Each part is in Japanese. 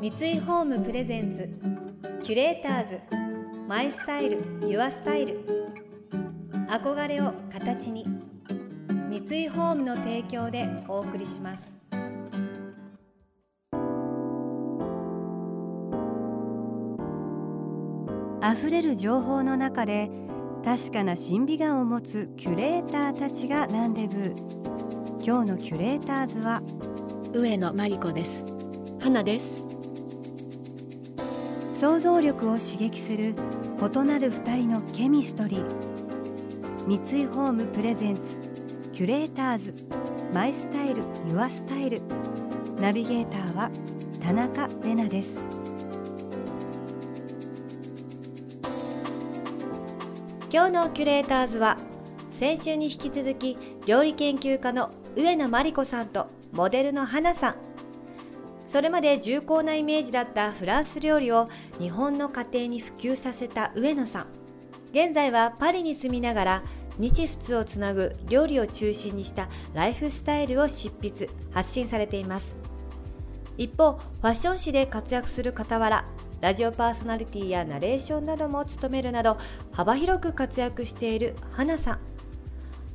三井ホームプレゼンツキュレーターズマイスタイルユアスタイル。憧れを形に三井ホームの提供でお送りします。溢れる情報の中で確かな審美眼を持つキュレーターたちがランデブー。今日のキュレーターズは上野真理子です。花です想像力を刺激する異なる二人のケミストリー。三井ホームプレゼンツキュレーターズ。マイスタイルユアスタイル。ナビゲーターは田中れなです。今日のキュレーターズは先週に引き続き料理研究家の上野真理子さんとモデルの花さん。それまで重厚なイメージだったフランス料理を日本の家庭に普及させた上野さん。現在はパリに住みながら日仏をつなぐ料理を中心にしたライフスタイルを執筆発信されています。一方ファッション誌で活躍する傍らラジオパーソナリティやナレーションなども務めるなど幅広く活躍している花さん。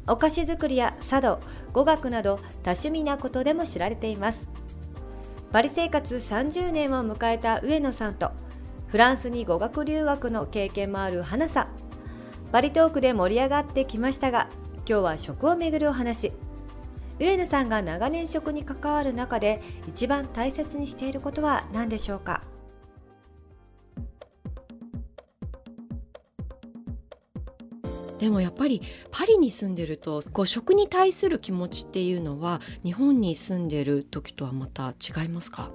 お菓子作りや茶道語学など多趣味なことでも知られています。パリ生活30年を迎えた上野さんとフランスに語学留学の経験もある花さん。バリトークで盛り上がってきましたが今日は食をめぐるお話。上野さんが長年食に関わる中で一番大切にしていることは何でしょうか？でもやっぱりパリに住んでるとこう食に対する気持ちっていうのは日本に住んでる時とはまた違いますか？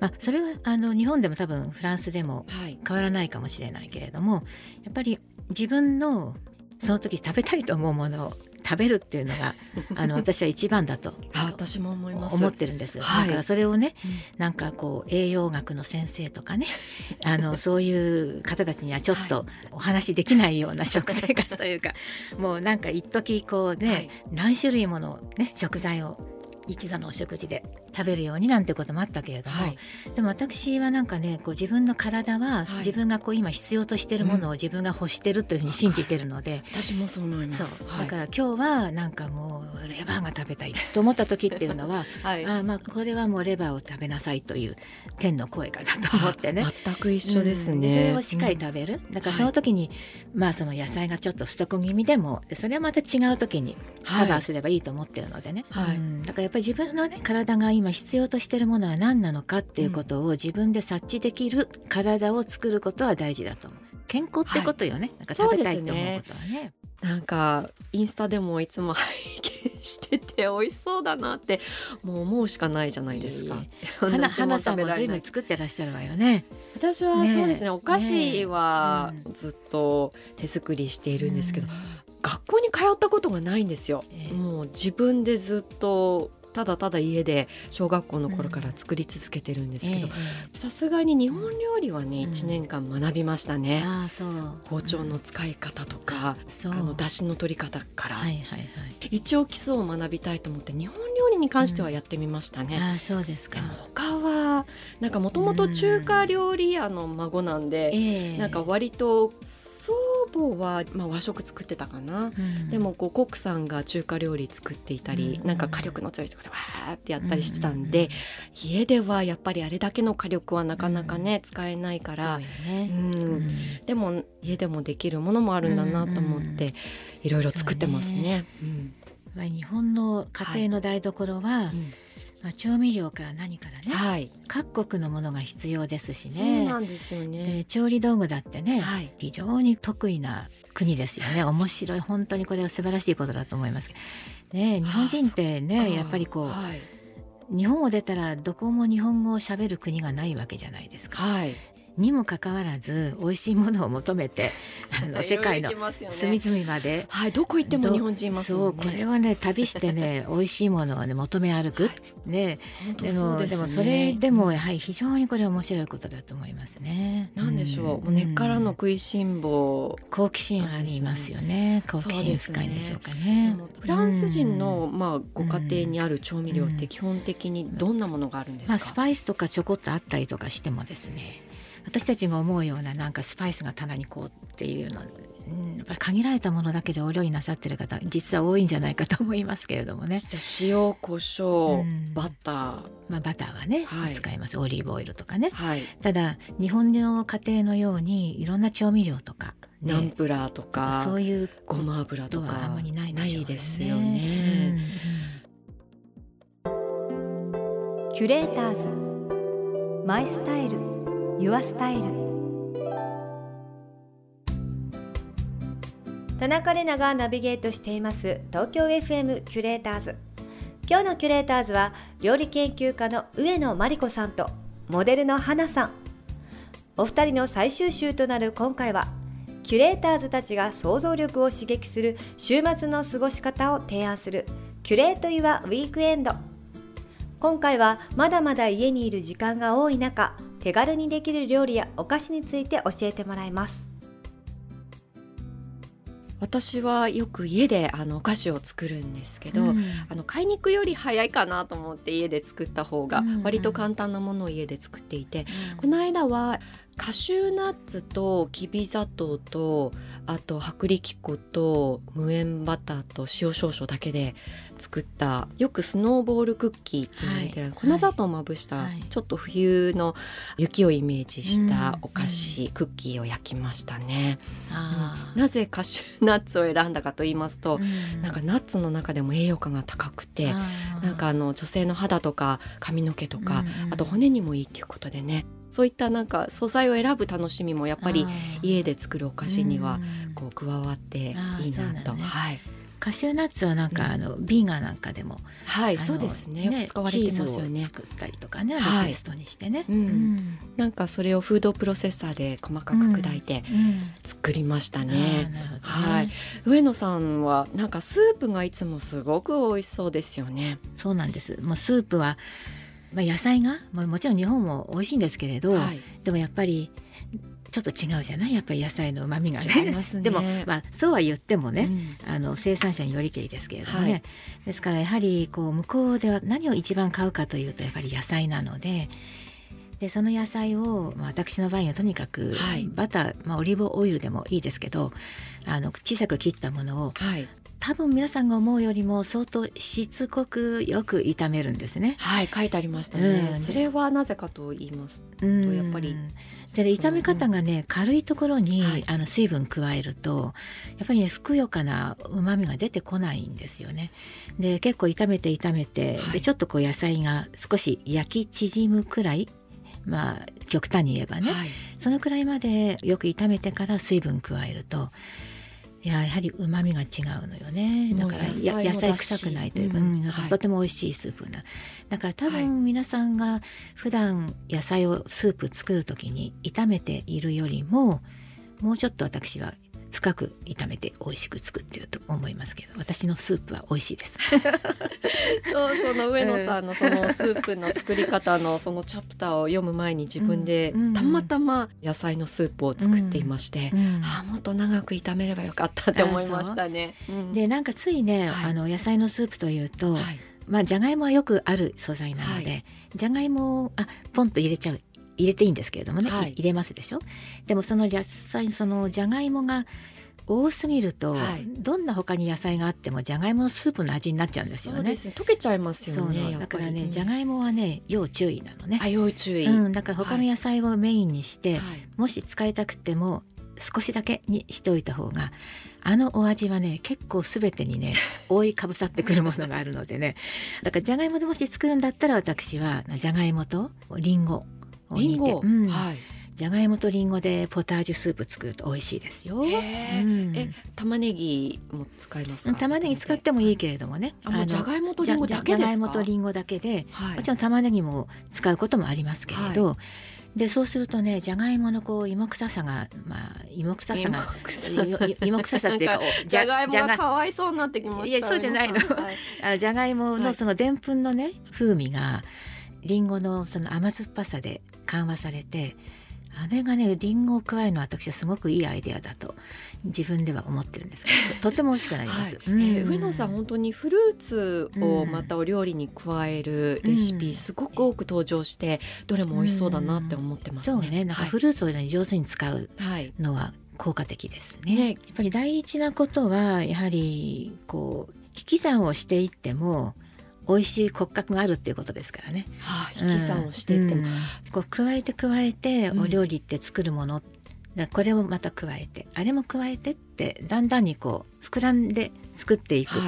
まあ、それはあの日本でも多分フランスでも変わらないかもしれないけれども、はい、やっぱり自分のその時食べたいと思うものを食べるっていうのが あの私は一番だと私も思います。思ってるんです、はい、だからそれをね、うん、なんかこう栄養学の先生とかね あのそういう方たちにはちょっとお話できないような食生活というかもうなんか一時こうね、はい、何種類もの、ね、食材を一度のお食事で食べるようになんてこともあったけれども、はい、でも私はなんかねこう自分の体は自分がこう今必要としているものを自分が欲してるというふうに信じてるので、私もそう思います。だから今日はなんかもうレバーが食べたいと思った時っていうのは、はい、あまあこれはもうレバーを食べなさいという天の声かなと思ってね。全く一緒ですね、うん、それをしっかり食べる、だからその時に、まあその野菜がちょっと不足気味でもそれはまた違う時にカバーすればいいと思ってるのでね、だからやっぱり自分のね体が今必要としているものは何なのかっていうことを自分で察知できる体を作ることは大事だと思う。健康ってことよね、はい、なんか食べたいと思うことはね。なんかインスタでもいつも拝見してて美味しそうだなってもう思うしかないじゃないですか。花花さんも随分作ってらっしゃるわよね。私はそうですね、ね、お菓子はずっと手作りしているんですけど、学校に通ったことがないんですよ。えー、もう自分でずっとただただ家で小学校の頃から作り続けてるんですけどさすがに日本料理はね、うん、1年間学びましたね、あそう。包丁の使い方とか、う。ん、あの出汁の取り方から、はいはいはい、一応基礎を学びたいと思って日本料理に関してはやってみましたね。うん、あそうですか。他はなんかもともと中華料理屋の孫なんで、えー、なんか割と祖母は、まあ、和食作ってたかな、うん、でもこうコックさんが中華料理作っていたり、うん、なんか火力の強い人がわーってやったりしてたんで、うん、家ではやっぱりあれだけの火力はなかなかね、使えないから、でも家でもできるものもあるんだなと思って、いろいろ作ってますね。ね。日本の家庭の台所は、はいまあ、調味料から何からね、はい、各国のものが必要ですしね。そうなんですよね。で調理道具だってね、はい、非常に得意な国ですよね。面白い。本当にこれは素晴らしいことだと思いますね日本人ってねやっぱりこう、はい、日本を出たらどこも日本語をしゃべる国がないわけじゃないですか、はい、にもかかわらず美味しいものを求めて あの世界の隅々まで、はい、どこ行っても日本人います、ね、そうこれはね旅してね 美味しいものをね求め歩く、はい、ね。でも、ね、でもそれでもやはり非常にこれ面白いことだと思いますね。なんでしょう、うん、根っからの食いしん坊。好奇心ありますよね。好奇心深いんでしょうかね。フランス人の、まあご家庭にある調味料って基本的にどんなものがあるんですか、まあ、スパイスとかちょこっとあったりとかしてもですね私たちが思うようななんかスパイスが棚にこうっていうのやっぱり限られたものだけでお料理なさってる方実は多いんじゃないかと思いますけれどもね。じゃ塩コショウ、うん、バター、まあ、バターはね、はい、使います。オリーブオイルとかね、はい、ただ日本の家庭のようにいろんな調味料とか、ね、ナンプラーとかそういうごま油とかあんまりないで、ね、ですよね。うんうん、キュレーターズ。マイスタイルユアスタイル田中れながナビゲートしています。東京 FM キュレーターズ。今日のキュレーターズは料理研究家の上野真理子さんとモデルの花さん。お二人の最終週となる今回はキュレーターズたちが想像力を刺激する週末の過ごし方を提案するキュレート・ユア・ウィークエンド。今回はまだまだ家にいる時間が多い中手軽にできる料理やお菓子について教えてもらいます。私はよく家であのお菓子を作るんですけど、うん、あの買いに行くより早いかなと思って家で作った方が割と簡単なものを家で作っていて、うん、この間はカシューナッツときび砂糖とあと薄力粉と無塩バターと塩少々だけで作ったよくスノーボールクッキーって言われてる、はい、粉砂糖をまぶした、はい、ちょっと冬の雪をイメージしたお菓子、うん、クッキーを焼きましたね、うん、なぜカシューナッツを選んだかと言いますと、うん、なんかナッツの中でも栄養価が高くてなんかあの女性の肌とか髪の毛とか、あと骨にもいいっていうことでねそういったなんか素材を選ぶ楽しみもやっぱり家で作るお菓子にはこう加わっていいなと。ね、はい。カシューナッツはなんか、あのビーガンなんかでも。はいそうですね。ね使われてますよね。作ったりとかねリクエストにしてね、はいうん、なんかそれをフードプロセッサーで細かく砕いて作りましたね,、はい。上野さんはなんかスープがいつもすごく美味しそうですよね。そうなんです。もうスープはまあ、野菜が、まあ、もちろん日本も美味しいんですけれど、はい、でもやっぱりちょっと違うじゃない？やっぱり野菜の旨味がね、ね、でも、まあ、そうは言ってもね、うん、あの生産者によりけりですけれどもね、はい、ですからやはりこう向こうでは何を一番買うかというとやっぱり野菜なので。でその野菜を、まあ、私の場合はとにかく、はい、バター、まあ、オリーブオイルでもいいですけどあの小さく切ったものを、はい、多分皆さんが思うよりも相当しつこくよく炒めるんですね。はい書いてありましたね。うん、それはなぜかと言いますとやっぱり。で、ね、炒め方がね、軽いところに、はい、あの水分加えるとやっぱりねふくよかな旨味が出てこないんですよね。で結構炒めて炒めて、はい、でちょっとこう野菜が少し焼き縮むくらいまあ極端に言えばね、はい、そのくらいまでよく炒めてから水分加えるといややはりうまみが違うのよね。だから野菜臭くないというか、うん、かとても美味しいスープな、だから多分皆さんが普段野菜をスープ作る時に炒めているよりももうちょっと私は深く炒めて美味しく作ってると思いますけど私のスープは美味しいです。そうその上野さんのそのスープの作り方のそのチャプターを読む前に自分でたまたま野菜のスープを作っていまして、うんうん、あもっと長く炒めればよかったって思いましたね。でなんかついね、はい、あの野菜のスープというと、はい、まあじゃがいもはよくある素材なので、はい、じゃがいもをあポンと入れちゃう入れていいんですけれどもね、はい、入れますでしょ？でもその野菜そのじゃがいもが多すぎると、はい、どんな他に野菜があってもじゃがいものスープの味になっちゃうんですよね。溶けちゃいますよね。だからね、じゃがいもはね要注意なのね。要注意、うん。だから他の野菜をメインにして、はい、もし使いたくても少しだけにしておいた方があのお味はね結構すべてにね 覆いかぶさってくるものがあるのでね。だからじゃがいもでもし作るんだったら私はじゃがいもとりんごりんご、うん、はい。じゃがいもとりんごでポタージュスープ作ると美味しいですよ。えー、玉ねぎも使います玉ねぎ使ってもいいけれどもね。あのじゃがいもとりんごだけじゃがいもとりんごだけで、はい、もちろん玉ねぎも使うこともありますけれど、はい、でそうするとねじゃがいものこう芋臭さがまあ芋臭さが芋臭さ。っていうかじゃがいもがかわいそうになってきましたいやそうじゃないの、はい、あじゃがいものそのでんぷんのね風味がりんごのその甘酸っぱさで緩和されてあれがねりんごを加えるのは私はすごくいいアイデアだと自分では思ってるんですけど とても美味しくなります、はい。うん、えー、上野さん本当にフルーツをまたお料理に加えるレシピ、すごく多く登場してどれも美味しそうだなって思ってますね、うん、そうね。なんかフルーツを、ね、上手に使うのは効果的ですね、ね、やっぱり。第一なことはやはりこう引き算をしていっても美味しい骨格があるっていうことですからね。はあ、引き算をしていっても、うん、こう加えて加えてお料理って作るもの、うん、これをまた加えてあれも加えてってだんだんにこう膨らんで作っていくっ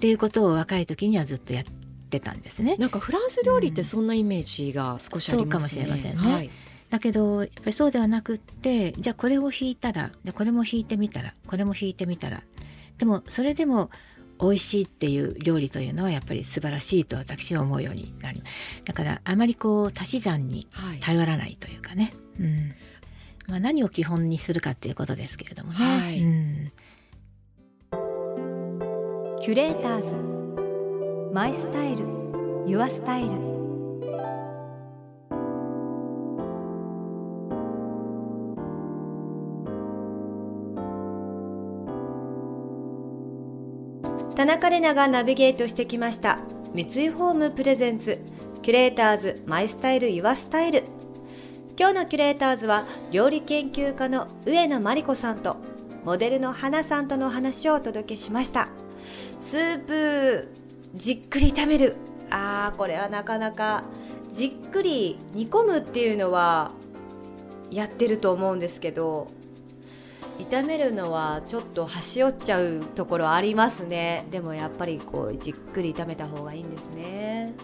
ていうことを若い時にはずっとやってたんですね。なんかフランス料理ってそんなイメージが少しありますね。そうかもしれませんね。はいだけどやっぱりそうではなくってじゃあこれを引いたらじゃこれも引いてみたらこれも引いてみたらでもそれでも美味しいっていう料理というのはやっぱり素晴らしいと私は思うようになりだからあまりこう足し算に頼らないというかね、はい、うん。まあ、何を基本にするかっていうことですけれどもね。はい、うん、キュレーターズ。マイスタイル。ユアスタイル田中麗奈がナビゲートしてきました。三井ホームプレゼンツ。キュレーターズマイスタイルユアスタイル。今日のキュレーターズは料理研究家の上野万梨子さんとモデルの花さんとの話をお届けしました。スープじっくり炒める。あーこれはなかなかじっくり煮込むっていうのはやってると思うんですけど炒めるのはちょっと端折っちゃうところありますね。でもやっぱりこうじっくり炒めた方がいいんですね。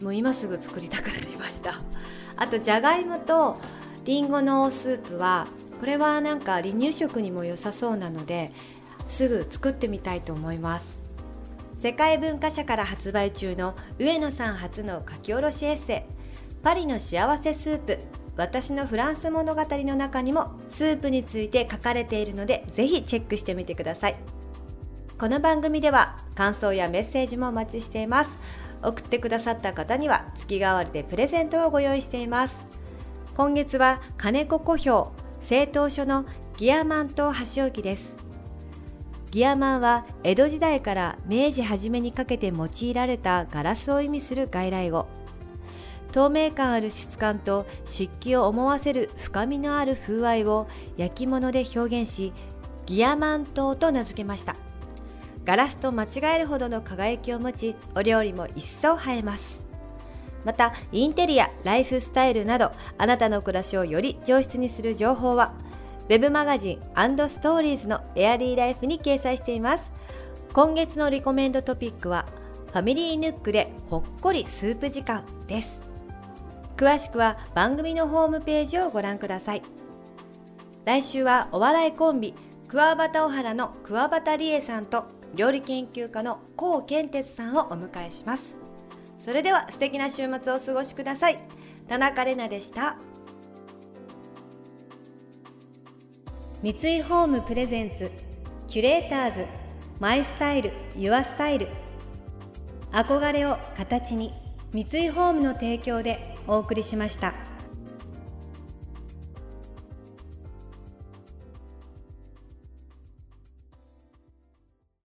もう今すぐ作りたくなりました。あとじゃがいもとりんごのスープはこれはなんか離乳食にも良さそうなのですぐ作ってみたいと思います。世界文化社から発売中の上野さん初の書き下ろしエッセイパリの幸せスープ。私のフランス物語の中にもスープについて書かれているのでぜひチェックしてみてください。この番組では感想やメッセージもお待ちしています。送ってくださった方には月替わりでプレゼントをご用意しています。今月は金子古表製陶所のギアマンと箸置きです。ギアマンは江戸時代から明治初めにかけて用いられたガラスを意味する外来語。透明感ある質感と湿気を思わせる深みのある風合いを焼き物で表現しギアマントと名付けました。ガラスと間違えるほどの輝きを持ちお料理も一層映えます。またインテリアライフスタイルなどあなたの暮らしをより上質にする情報は web マガジンストーリーズのエアリーライフに掲載しています。今月のリコメンドトピックはファミリーヌックでほっこりスープ時間です。詳しくは番組のホームページをご覧ください。来週はお笑いコンビ桑畑小原の桑畑理恵さんと料理研究家の高健哲さんをお迎えします。それでは素敵な週末をお過ごしください。田中れなでした。三井ホームプレゼンツキュレーターズマイスタイルユアスタイル。憧れを形に三井ホームの提供でお送りしました。